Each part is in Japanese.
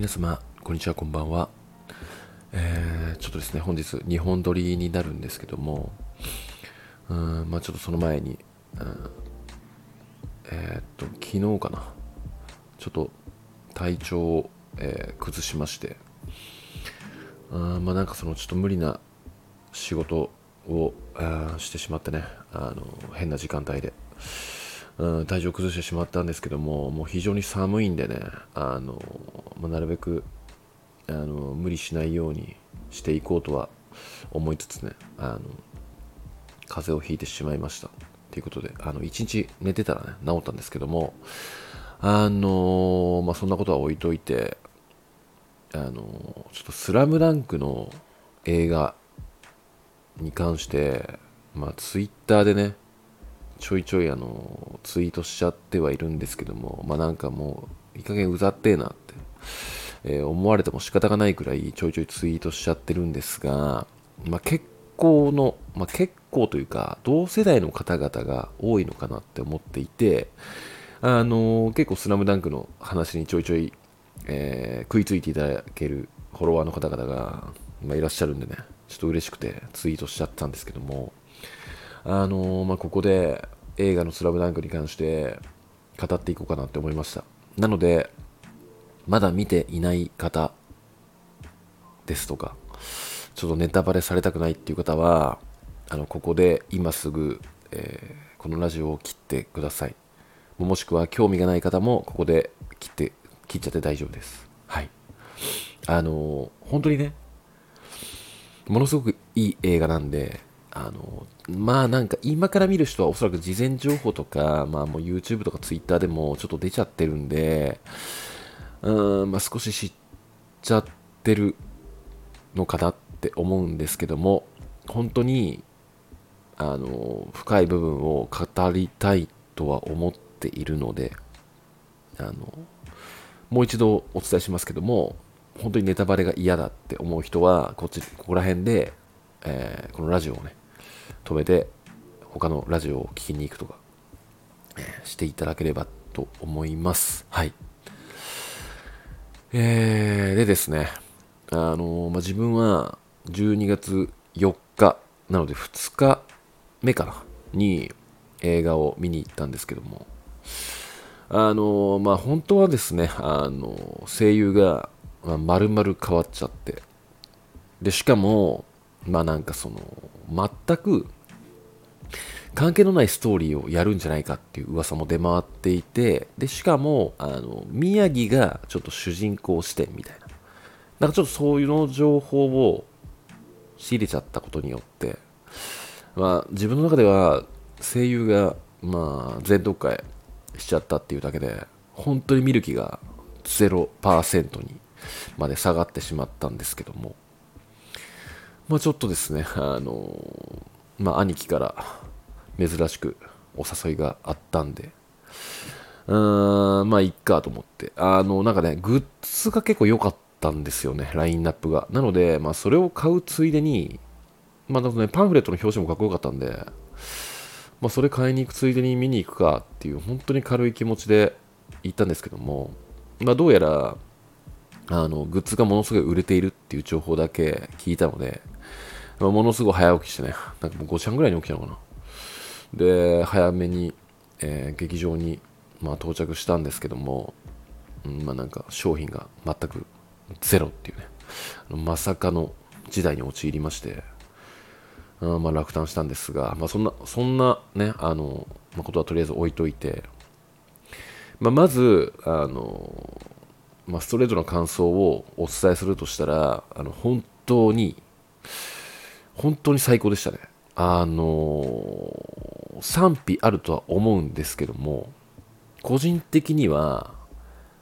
皆様、こんにちは、こんばんは。えー、ちょっとですね、本日、2本撮りになるんですけども、うん、まあちょっとその前に、うん、えー、っと、昨日かな、ちょっと体調を、えー、崩しまして、うん、まあなんかそのちょっと無理な仕事をしてしまってね、あの変な時間帯で。うん、体調崩してしまったんですけども、もう非常に寒いんでね、あのまあ、なるべくあの無理しないようにしていこうとは思いつつね、あの風邪をひいてしまいました。ということで、あの1日寝てたらね、治ったんですけども、あのまあ、そんなことは置いといて、あのちょっとスラムダンクの映画に関して、まあ、ツイッターでね、ちょいちょいあのツイートしちゃってはいるんですけども、まあなんかもう、いい加減うざってえなって、えー、思われても仕方がないくらいちょいちょいツイートしちゃってるんですが、まあ結構の、まあ結構というか、同世代の方々が多いのかなって思っていて、あのー、結構スラムダンクの話にちょいちょい、えー、食いついていただけるフォロワーの方々が、まあ、いらっしゃるんでね、ちょっと嬉しくてツイートしちゃったんですけども、あのー、まあ、ここで映画のスラムダンクに関して語っていこうかなって思いました。なので、まだ見ていない方ですとか、ちょっとネタバレされたくないっていう方は、あの、ここで今すぐ、えー、このラジオを切ってください。もしくは興味がない方もここで切って、切っちゃって大丈夫です。はい。あのー、本当にね、ものすごくいい映画なんで、あの、まあなんか今から見る人はおそらく事前情報とか、まあもう YouTube とか Twitter でもちょっと出ちゃってるんで、うん、まあ少し知っちゃってるのかなって思うんですけども、本当に、あの、深い部分を語りたいとは思っているので、あの、もう一度お伝えしますけども、本当にネタバレが嫌だって思う人は、こっち、ここら辺で、えー、このラジオをね、止めて他のラジオを聴きに行くとか、していただければと思います。はい。えー、でですね、あの、まあ、自分は12月4日なので2日目かなに映画を見に行ったんですけども、あのまあ、本当はですね、あの声優が、まあ、丸々変わっちゃって、で、しかも、まあなんかその、全く関係のないストーリーをやるんじゃないかっていう噂も出回っていて、で、しかも、あの、宮城がちょっと主人公視点みたいな。なんかちょっとそういうの情報を仕入れちゃったことによって、まあ自分の中では声優が、まあ全読会しちゃったっていうだけで、本当に見る気が0%にまで下がってしまったんですけども、まあちょっとですね、あの、まあ兄貴から珍しくお誘いがあったんで、うーん、まあ、いっかと思って。あの、なんかね、グッズが結構良かったんですよね、ラインナップが。なので、まあ、それを買うついでに、まあ、ね、パンフレットの表紙もかっこよかったんで、まあ、それ買いに行くついでに見に行くかっていう、本当に軽い気持ちで行ったんですけども、まあ、どうやら、あの、グッズがものすごい売れているっていう情報だけ聞いたので、ものすごい早起きしてね、なんかもう5時半ぐらいに起きたのかな。で早めに、えー、劇場に、まあ、到着したんですけども、うん、まあなんか商品が全くゼロっていうねまさかの時代に陥りましてあまあ落胆したんですが、まあ、そんなそんなねあの、まあ、ことはとりあえず置いといて、まあ、まずあの、まあ、ストレートな感想をお伝えするとしたらあの本当に本当に最高でしたねあの賛否あるとは思うんですけども、個人的には、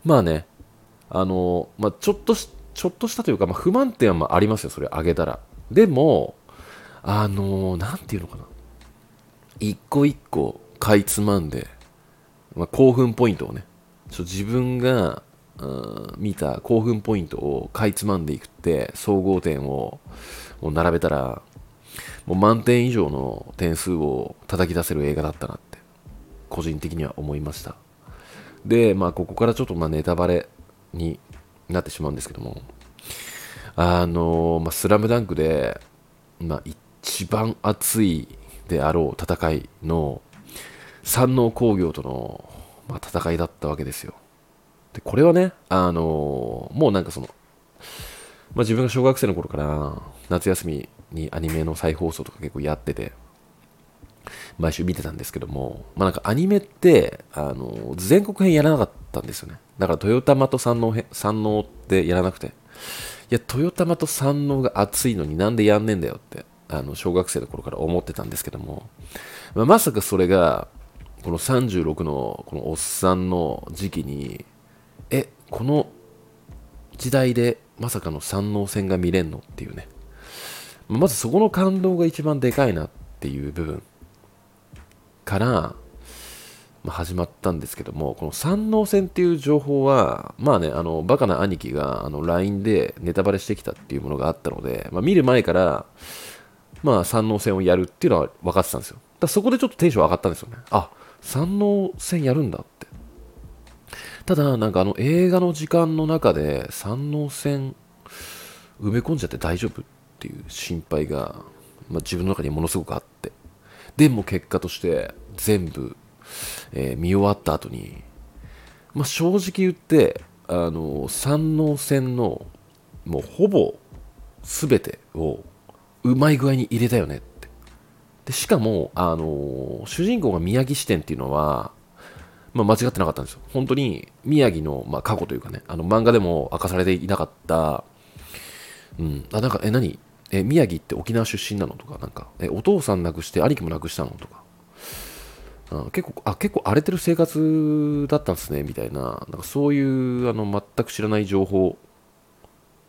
まあね、あの、まあ、ちょっとし、ちょっとしたというか、まあ、不満点はありますよ、それ、あげたら。でも、あの、なんていうのかな。一個一個かいつまんで、まあ、興奮ポイントをね、ちょ自分が、うん、見た興奮ポイントをかいつまんでいくって、総合点をもう並べたら、もう満点以上の点数を叩き出せる映画だったなって、個人的には思いました。で、まあ、ここからちょっとまあネタバレになってしまうんですけども、あの、まあ、スラムダンクで、まあ、一番熱いであろう戦いの山王工業との、ま、戦いだったわけですよ。で、これはね、あのもうなんかその、まあ、自分が小学生の頃から夏休みにアニメの再放送とか結構やってて、毎週見てたんですけども、まあ、なんかアニメって、あの全国編やらなかったんですよね。だから豊玉と山王編、山王ってやらなくて、いや、豊玉と山王が熱いのになんでやんねえんだよって、あの、小学生の頃から思ってたんですけども、まあ、まさかそれが、この36のこのおっさんの時期に、この時代でまさかの山王戦が見れんのっていうね。まずそこの感動が一番でかいなっていう部分から、まあ、始まったんですけども、この山王戦っていう情報は、まあね、あの、バカな兄貴があの LINE でネタバレしてきたっていうものがあったので、まあ、見る前から、まあ、山王戦をやるっていうのは分かってたんですよ。だそこでちょっとテンション上がったんですよね。あ、山王戦やるんだっ。ただ、なんかあの映画の時間の中で山王戦埋め込んじゃって大丈夫っていう心配が、まあ、自分の中にものすごくあって。でも結果として全部、えー、見終わった後に、まあ、正直言って、あの、山王戦のもうほぼ全てをうまい具合に入れたよねって。でしかも、あの主人公が宮城支店っていうのは、まあ、間違ってなかったんですよ。本当に宮城の、まあ、過去というかね、あの漫画でも明かされていなかった、うん、あ、なんか、え、何？え、宮城って沖縄出身なの？とか、なんか、え、お父さん亡くして兄貴も亡くしたの？とか、あ結構、あ、結構荒れてる生活だったんですね、みたいな、なんかそういう、あの、全く知らない情報、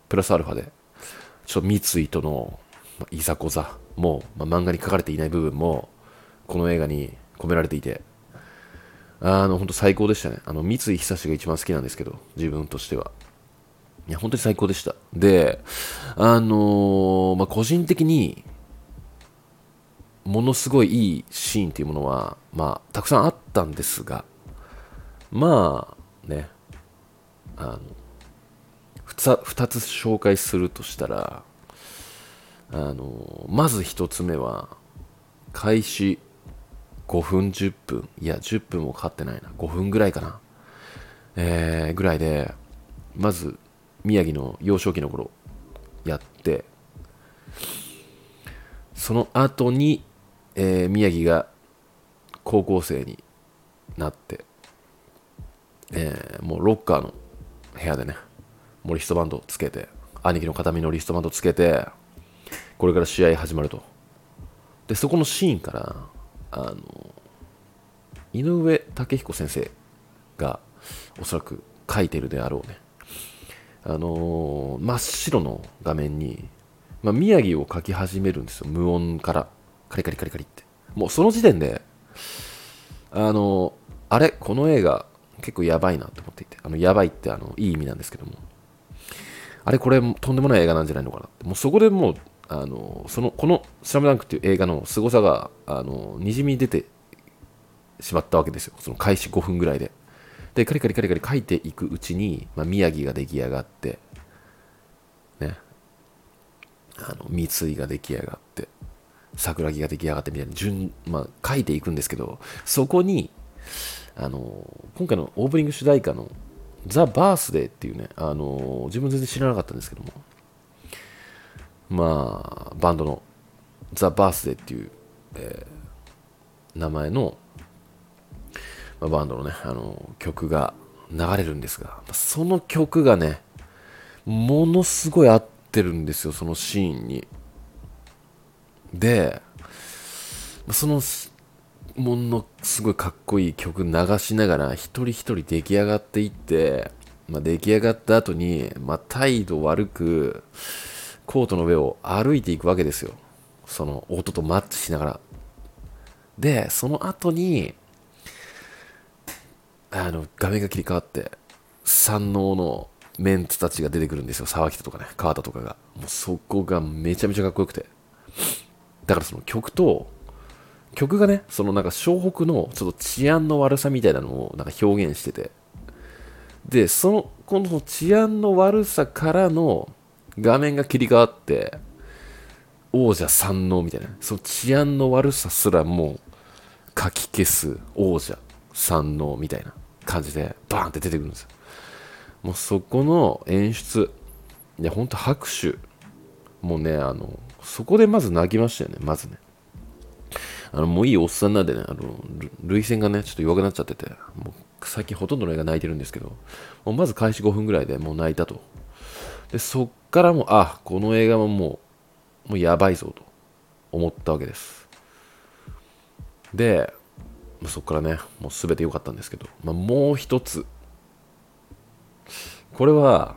プラスアルファで、ちょっと三井との、まあ、いざこざも、まあ、漫画に書かれていない部分も、この映画に込められていて、あの、本当最高でしたね。あの、三井久志が一番好きなんですけど、自分としては。いや、本当に最高でした。で、あのー、まあ、個人的に、ものすごいいいシーンっていうものは、まあ、たくさんあったんですが、まあ、ね、あの、2つ紹介するとしたら、あの、まず1つ目は、開始5分10分、いや、10分もかかってないな、5分ぐらいかな、えー、ぐらいで、まず、宮城の幼少期の頃やってその後に、えー、宮城が高校生になって、えー、もうロッカーの部屋でねもうリストバンドつけて兄貴の形見のリストバンドつけてこれから試合始まると。でそこのシーンからあの井上武彦先生がおそらく書いてるであろうねあの、真っ白の画面に、まあ、宮城を描き始めるんですよ。無音から。カリカリカリカリって。もうその時点で、あの、あれ？この映画結構やばいなと思っていて。あの、やばいってあの、いい意味なんですけども。あれこれとんでもない映画なんじゃないのかなって。もうそこでもう、あの、その、このスラムダンクっていう映画の凄さが、あのにじみ出てしまったわけですよ。その開始5分ぐらいで。でカリカリカリカリ書いていくうちに、まあ、宮城が出来上がってねあの三井が出来上がって桜木が出来上がってみたいな順、まあ、書いていくんですけどそこにあの今回のオープニング主題歌の「ザ・バースデーっていうねあの自分全然知らなかったんですけどもまあバンドの「ザ・バースデーっていう、えー、名前のまあ、バンドのね、あの、曲が流れるんですが、その曲がね、ものすごい合ってるんですよ、そのシーンに。で、その、ものすごいかっこいい曲流しながら、一人一人出来上がっていって、まあ、出来上がった後に、まあ、態度悪く、コートの上を歩いていくわけですよ。その音とマッチしながら。で、その後に、あの、画面が切り替わって、山王のメンツたちが出てくるんですよ。沢北とかね、川田とかが。もうそこがめちゃめちゃかっこよくて。だからその曲と、曲がね、そのなんか湘北のちょっと治安の悪さみたいなのをなんか表現してて、で、その、この治安の悪さからの画面が切り替わって、王者三能みたいな、その治安の悪さすらもう書き消す王者三能みたいな感じでバーンって出てくるんですよ。もうそこの演出、いや、ほんと拍手。もうね、あの、そこでまず泣きましたよね、まずね。あの、もういいおっさんなんでね、あの、涙腺がね、ちょっと弱くなっちゃってて、もう最近ほとんどの映画泣いてるんですけど、もうまず開始5分ぐらいでもう泣いたと。で、そっからも、あ、この映画ももう、もうやばいぞと思ったわけです。で、そっからね、もう全て良かったんですけど、まあ、もう一つ、これは、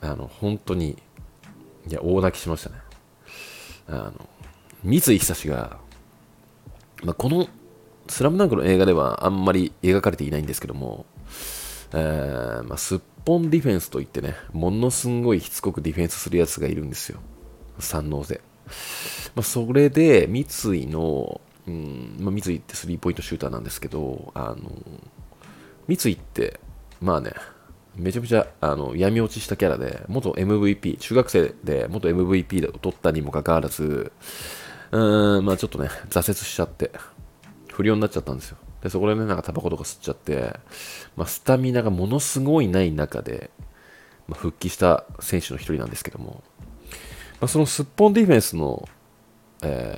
あの、本当に、いや、大泣きしましたね。あの、三井久志が、まあ、このスラムダンクの映画ではあんまり描かれていないんですけども、えー、まあ、すっぽんディフェンスといってね、ものすんごいしつこくディフェンスするやつがいるんですよ。三能で。まあ、それで、三井の、うん、まあ、三井ってスリーポイントシューターなんですけど、あの、三井って、まあね、めちゃめちゃあの闇落ちしたキャラで、元 MVP、中学生で元 MVP を取ったにもかかわらず、うーん、まあちょっとね、挫折しちゃって、不良になっちゃったんですよ。で、そこでね、なんかタバコとか吸っちゃって、まあ、スタミナがものすごいない中で、まあ、復帰した選手の一人なんですけども、まあ、そのすっぽんディフェンスの、え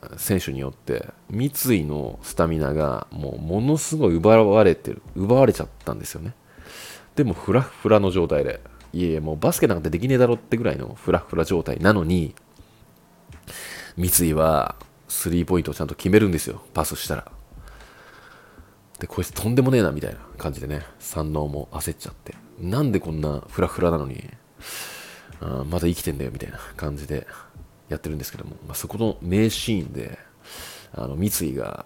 ー、選手によって、三井のスタミナがもうものすごい奪われてる、奪われちゃったんですよね。でもフラフラの状態で、いえいえ、もうバスケなんてできねえだろってぐらいのフラフラ状態なのに、三井はスリーポイントをちゃんと決めるんですよ、パスしたら。で、こいつとんでもねえなみたいな感じでね、三能も焦っちゃって、なんでこんなフラフラなのに、あまだ生きてんだよみたいな感じでやってるんですけども、まあ、そこの名シーンで、あの三井が、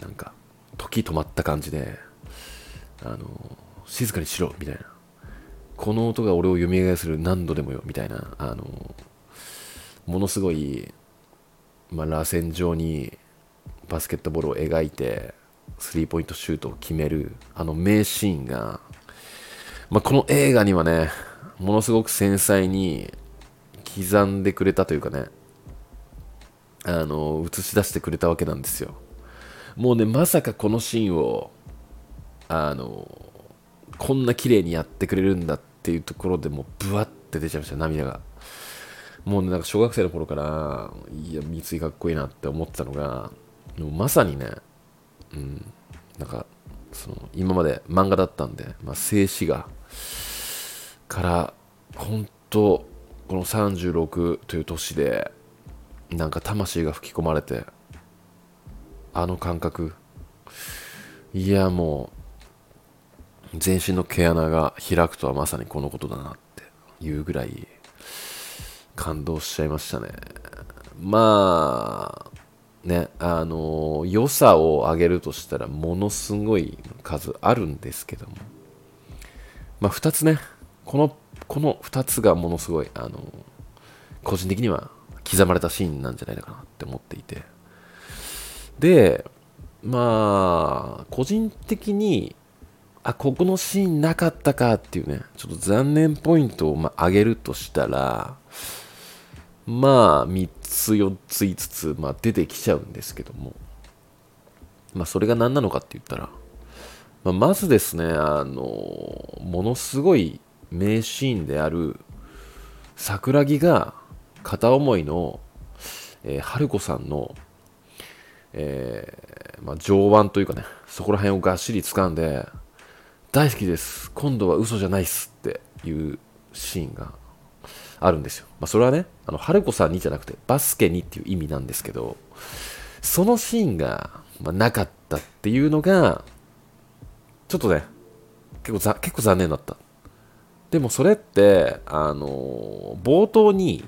なんか、時止まった感じで、あの、静かにしろみたいな。この音が俺を蘇らせる何度でもよみたいな、あの、ものすごい、まあ、螺旋状にバスケットボールを描いて、スリーポイントシュートを決める、あの名シーンが、まあ、この映画にはね、ものすごく繊細に刻んでくれたというかね、あの、映し出してくれたわけなんですよ。もうね、まさかこのシーンを、あの、こんな綺麗にやってくれるんだっていうところでもうブワって出ちゃいました涙がもうねなんか小学生の頃からいや三井かっこいいなって思ってたのがもまさにねうんなんかその今まで漫画だったんで、まあ、静止画から本当この36という年でなんか魂が吹き込まれてあの感覚いやもう全身の毛穴が開くとはまさにこのことだなっていうぐらい感動しちゃいましたね。まあ、ね、あの、良さを上げるとしたらものすごい数あるんですけども、まあ2つね、この、この2つがものすごい、あの、個人的には刻まれたシーンなんじゃないのかなって思っていて、で、まあ、個人的にあ、ここのシーンなかったかっていうね、ちょっと残念ポイントをまあ上げるとしたら、まあ、3つ、4つ、5つ、まあ、出てきちゃうんですけども、まあ、それが何なのかって言ったら、まあ、まずですね、あの、ものすごい名シーンである、桜木が片思いの、えー、春子さんの、えー、まあ、上腕というかね、そこら辺をがっしり掴んで、大好きです。今度は嘘じゃないっすっていうシーンがあるんですよ、まあ、それはねあの春子さんにじゃなくてバスケにっていう意味なんですけどそのシーンが、まあ、なかったっていうのがちょっとね結構ざ結構残念だったでもそれってあの冒頭に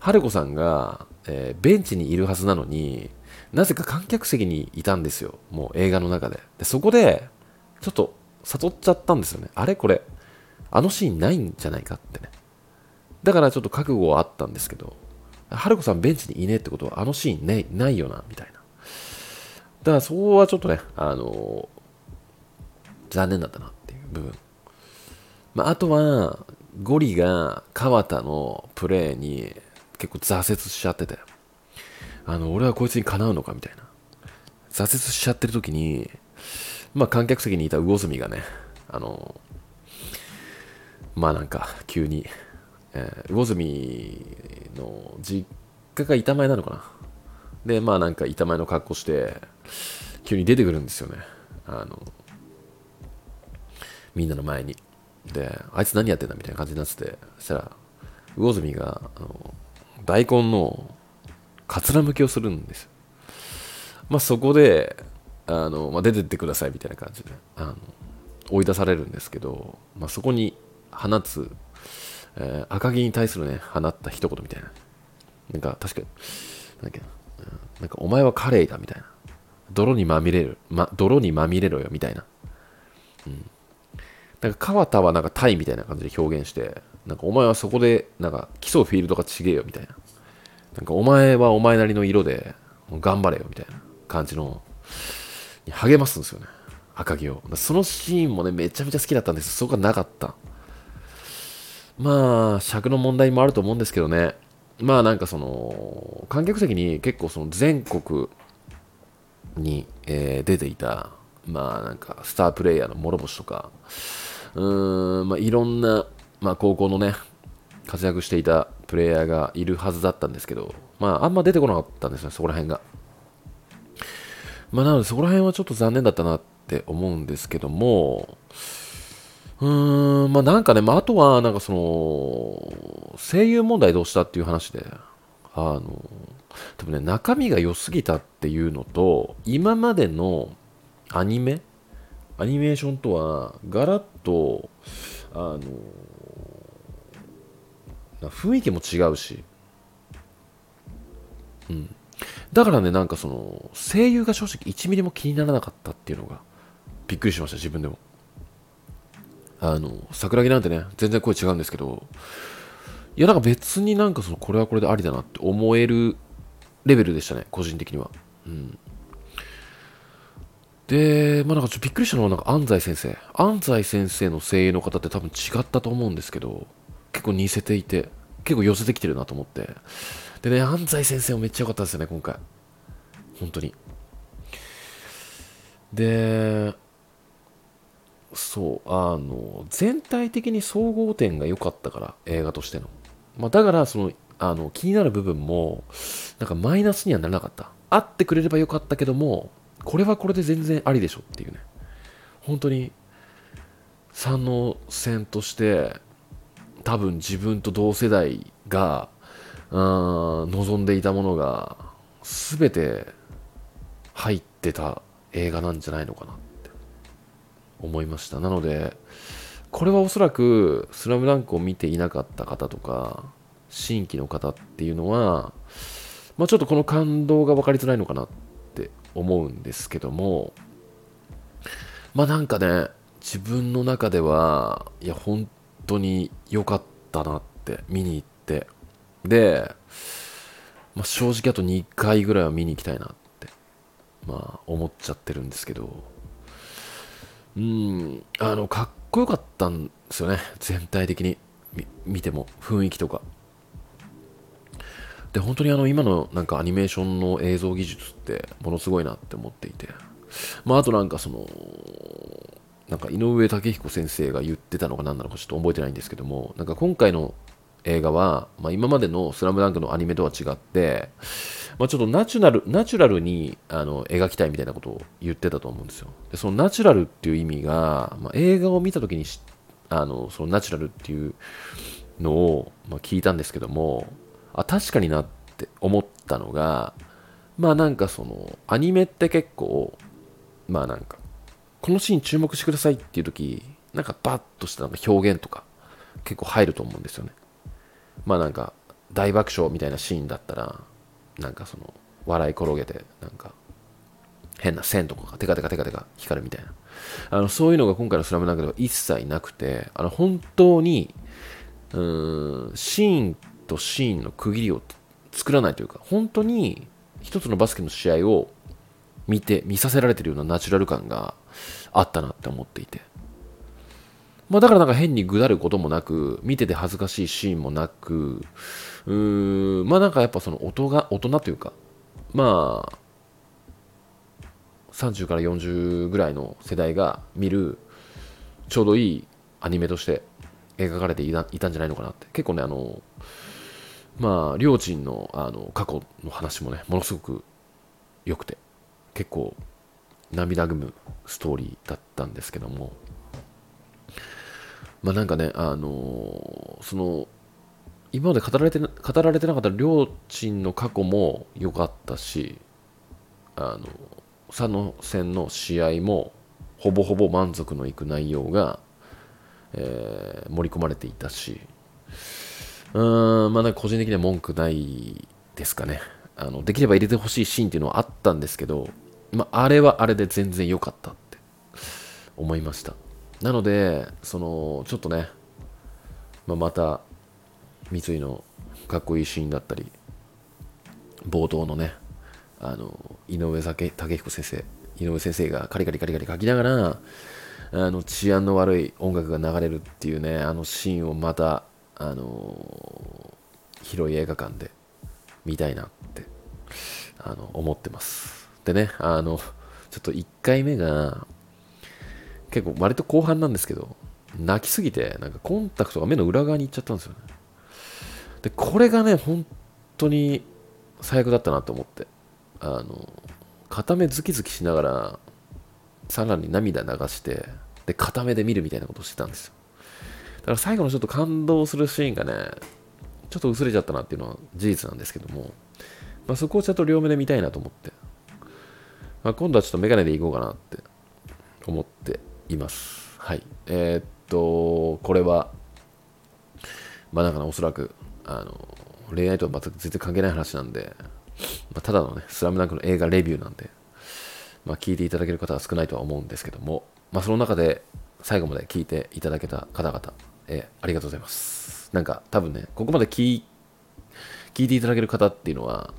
春子さんが、えー、ベンチにいるはずなのになぜか観客席にいたんですよもう映画の中ででそこでちょっと悟っちゃったんですよね。あれこれ、あのシーンないんじゃないかってね。だからちょっと覚悟はあったんですけど、春子さんベンチにいねえってことはあのシーンねないよな、みたいな。だからそこはちょっとね、あのー、残念だったなっていう部分。まあ、あとは、ゴリが川田のプレーに結構挫折しちゃってて、あの、俺はこいつにかなうのかみたいな。挫折しちゃってる時に、まあ観客席にいた魚住がね、あの、まあなんか急に、えー、魚住の実家が板前なのかな。で、まあなんか板前の格好して、急に出てくるんですよね。あの、みんなの前に。で、あいつ何やってんだみたいな感じになってて、そしたら、魚住が、あの、大根のかつらむきをするんですよ。まあそこで、あの、まあ、出てってくださいみたいな感じで、あの、追い出されるんですけど、まあそこに放つ、えー、赤木に対するね、放った一言みたいな。なんか確か、なんだっけな、なんかお前はカレイだみたいな。泥にまみれる、ま、泥にまみれろよみたいな。うん。なんか川田はなんかタイみたいな感じで表現して、なんかお前はそこでなんか競うフィールドがちげえよみたいな。なんかお前はお前なりの色で頑張れよみたいな感じの、励ますんですよね。赤城を。そのシーンもね、めちゃめちゃ好きだったんですそこがなかった。まあ、尺の問題もあると思うんですけどね。まあなんかその、観客席に結構その全国に、えー、出ていた、まあなんかスタープレイヤーの諸星とか、うーん、まあいろんな、まあ高校のね、活躍していたプレイヤーがいるはずだったんですけど、まああんま出てこなかったんですね、そこら辺が。まあなのでそこら辺はちょっと残念だったなって思うんですけども、うーん、まあなんかね、まああとは、なんかその、声優問題どうしたっていう話で、あの、多分ね、中身が良すぎたっていうのと、今までのアニメアニメーションとは、ガラッと、あの、雰囲気も違うし、うん。だからね、なんかその、声優が正直1ミリも気にならなかったっていうのが、びっくりしました、自分でも。あの、桜木なんてね、全然声違うんですけど、いや、なんか別になんかその、これはこれでありだなって思えるレベルでしたね、個人的には。うん。で、まあなんかちょっとびっくりしたのは、なんか安西先生。安西先生の声優の方って多分違ったと思うんですけど、結構似せていて、結構寄せてきてるなと思って。でね、安西先生もめっちゃ良かったですよね、今回。本当に。で、そう、あの、全体的に総合点が良かったから、映画としての。まあ、だから、その、あの、気になる部分も、なんかマイナスにはならなかった。あってくれればよかったけども、これはこれで全然ありでしょっていうね。本当に、三能線として、多分自分と同世代が、望んでいたものが、全て入ってた映画なんじゃないのかな思いました。なのでこれはおそらく「スラムダンクを見ていなかった方とか新規の方っていうのは、まあ、ちょっとこの感動が分かりづらいのかなって思うんですけどもまあなんかね自分の中ではいや本当に良かったなって見に行って。で、まあ、正直あと2回ぐらいは見に行きたいなってまあ思っちゃってるんですけど。うん、あの、かっこよかったんですよね。全体的に見ても、雰囲気とか。で、本当にあの、今のなんかアニメーションの映像技術ってものすごいなって思っていて。まあ、あとなんかその、なんか井上武彦先生が言ってたのか何なのかちょっと覚えてないんですけども、なんか今回の映画は、まあ、今までのスラムダンクのアニメとは違って、まあ、ちょっとナチュラル、ナチュラルにあの描きたいみたいなことを言ってたと思うんですよ。で、そのナチュラルっていう意味が、まあ、映画を見た時にあの、そのナチュラルっていうのを、ま、聞いたんですけども、あ、確かになって思ったのが、まあなんかその、アニメって結構、まあなんか、このシーン注目してくださいっていう時、なんかバッとしたなんか表現とか結構入ると思うんですよね。まあなんか大爆笑みたいなシーンだったら、なんかその笑い転げてなんか変な線とかがテカテカテカテカ光るみたいな。あのそういうのが今回の「スラムダンクでは一切なくてあの本当にうーんシーンとシーンの区切りを作らないというか本当に一つのバスケの試合を見て見させられてるようなナチュラル感があったなって思っていて。まあ、だからなんか変にぐだることもなく、見てて恥ずかしいシーンもなく、うーん、まあなんかやっぱその音が、大人というか、まあ、30から40ぐらいの世代が見る、ちょうどいいアニメとして描かれていたんじゃないのかなって。結構ね、あの、まあ、りょーちんのあの過去の話もね、ものすごく良くて、結構涙ぐむストーリーだったんですけども、まあなんかね、あのその、今まで語られて語られてなかったりょーちんの過去も良かったし、あの、佐野戦の試合もほぼほぼ満足のいく内容が、えー盛り込まれていたし、うーん、まあなんか個人的には文句ないですかね。あの、できれば入れてほしいシーンっていうのはあったんですけど、まああれはあれで全然良かったって思いました。なので、その、ちょっとね、まあ、また、三井のかっこいいシーンだったり、冒頭のね、あの、井上武彦先生、井上先生がカリカリカリカリ書きながら、あの、治安の悪い音楽が流れるっていうね、あのシーンをまた、あの、広い映画館で見たいなって、あの、思ってます。でね、あの、ちょっと1回目が、結構割と後半なんですけど、泣きすぎて、なんかコンタクトが目の裏側に行っちゃったんですよね。で、これがね、本当に最悪だったなと思って、あの、片目ズキズキしながら、さらに涙流して、で、片目で見るみたいなことをしてたんですよ。だから最後のちょっと感動するシーンがね、ちょっと薄れちゃったなっていうのは事実なんですけども、まあ、そこをちゃんと両目で見たいなと思って、まあ、今度はちょっとメガネでいこうかなって思っています。はい。えーっと、これは、まあなんかね、おそらく、あの、恋愛とは全く全然関係ない話なんで、まあ、ただのね、スラムダンクの映画レビューなんで、まあ聞いていただける方は少ないとは思うんですけども、まあその中で最後まで聞いていただけた方々、えーありがとうございます。なんか多分ね、ここまで聞聞いていただける方っていうのは、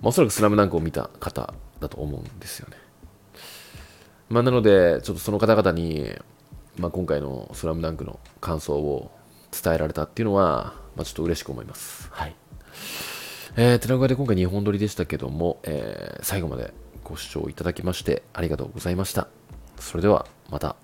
まあ、おそらくスラムダンクを見た方だと思うんですよね。まあ、なので、ちょっとその方々に、まあ、今回のスラムダンクの感想を伝えられたっていうのは、まあ、ちょっと嬉しく思います。はい。えー、てなわけで今回2本撮りでしたけども、えー最後までご視聴いただきましてありがとうございました。それではまた。